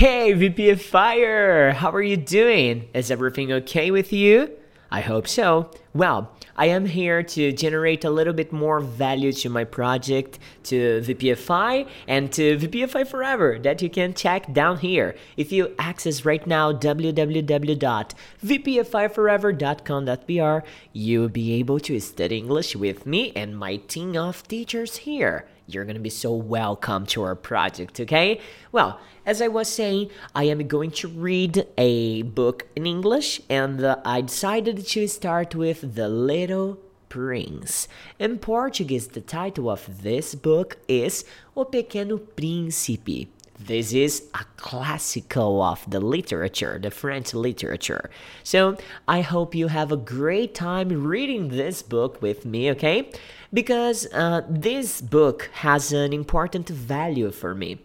Hey, VPFire! How are you doing? Is everything okay with you? I hope so. Well, I am here to generate a little bit more value to my project, to VPFI, and to VPFI Forever that you can check down here. If you access right now www.vpfiforever.com.br, you'll be able to study English with me and my team of teachers here. You're gonna be so welcome to our project, okay? Well, as I was saying, I am going to read a book in English, and uh, I decided to start with The Little Prince. In Portuguese, the title of this book is O Pequeno Príncipe. This is a classical of the literature, the French literature. So I hope you have a great time reading this book with me, okay? Because uh, this book has an important value for me.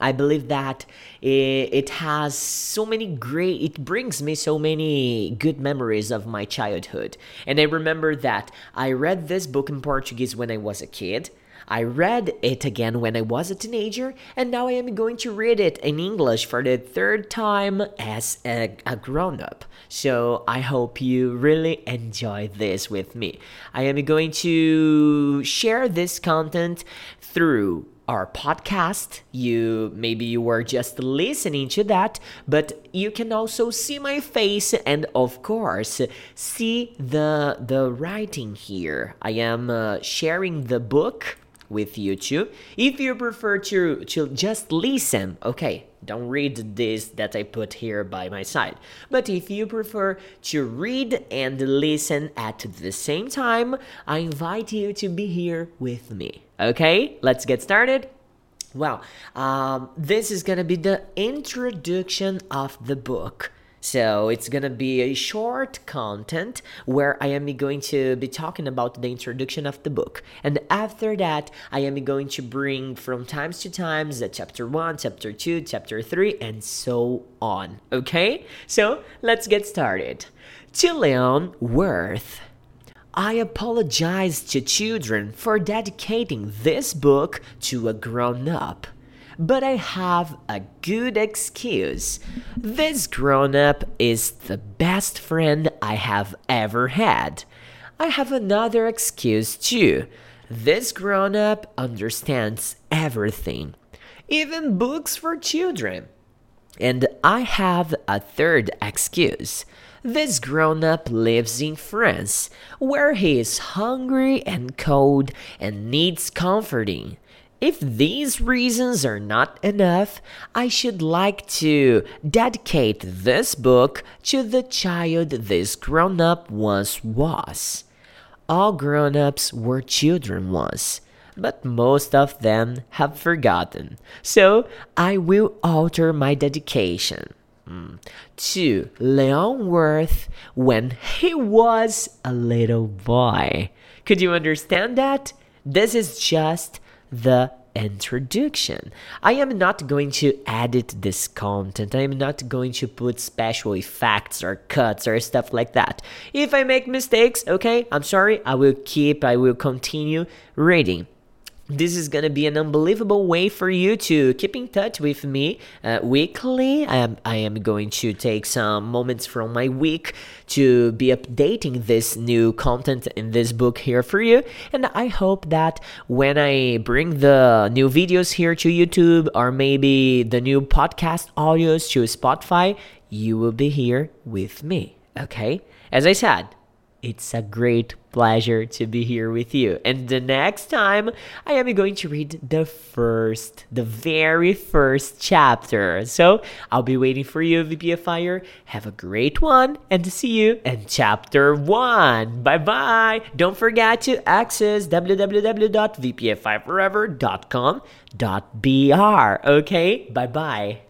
I believe that it, has so many great, it brings me so many good memories of my childhood. And I remember that I read this book in Portuguese when I was a kid. I read it again when I was a teenager, and now I am going to read it in English for the third time as a, a grown up. So I hope you really enjoy this with me. I am going to share this content through our podcast. You maybe you were just listening to that, but you can also see my face and of course see the the writing here. I am uh, sharing the book with you too. If you prefer to to just listen, okay, don't read this that I put here by my side. But if you prefer to read and listen at the same time, I invite you to be here with me. Okay, let's get started. Well, um, this is gonna be the introduction of the book. So it's gonna be a short content where I am going to be talking about the introduction of the book. And after that, I am going to bring from times to times the chapter 1, chapter 2, chapter 3, and so on. Okay? So let's get started. To Leon Werth. I apologize to children for dedicating this book to a grown up but I have a good excuse. This grown up is the best friend I have ever had. I have another excuse too. This grown up understands everything, even books for children. And I have a third excuse. This grown up lives in France, where he is hungry and cold and needs comforting. If these reasons are not enough, I should like to dedicate this book to the child this grown up once was. All grown ups were children once, but most of them have forgotten, so I will alter my dedication. Mm. To Leon Werth when he was a little boy. Could you understand that? This is just the introduction. I am not going to edit this content. I am not going to put special effects or cuts or stuff like that. If I make mistakes, okay, I'm sorry. I will keep, I will continue reading this is gonna be an unbelievable way for you to keep in touch with me uh, weekly. I am, I am going to take some moments from my week to be updating this new content in this book here for you. And I hope that when I bring the new videos here to YouTube or maybe the new podcast audios to Spotify, you will be here with me. Okay? As I said, it's a great pleasure to be here with you. And the next time, I am going to read the first, the very first chapter. So I'll be waiting for you, VPFire. Have a great one, and see you in chapter one. Bye bye. Don't forget to access www.vpfiforever.com.br. Okay? Bye bye.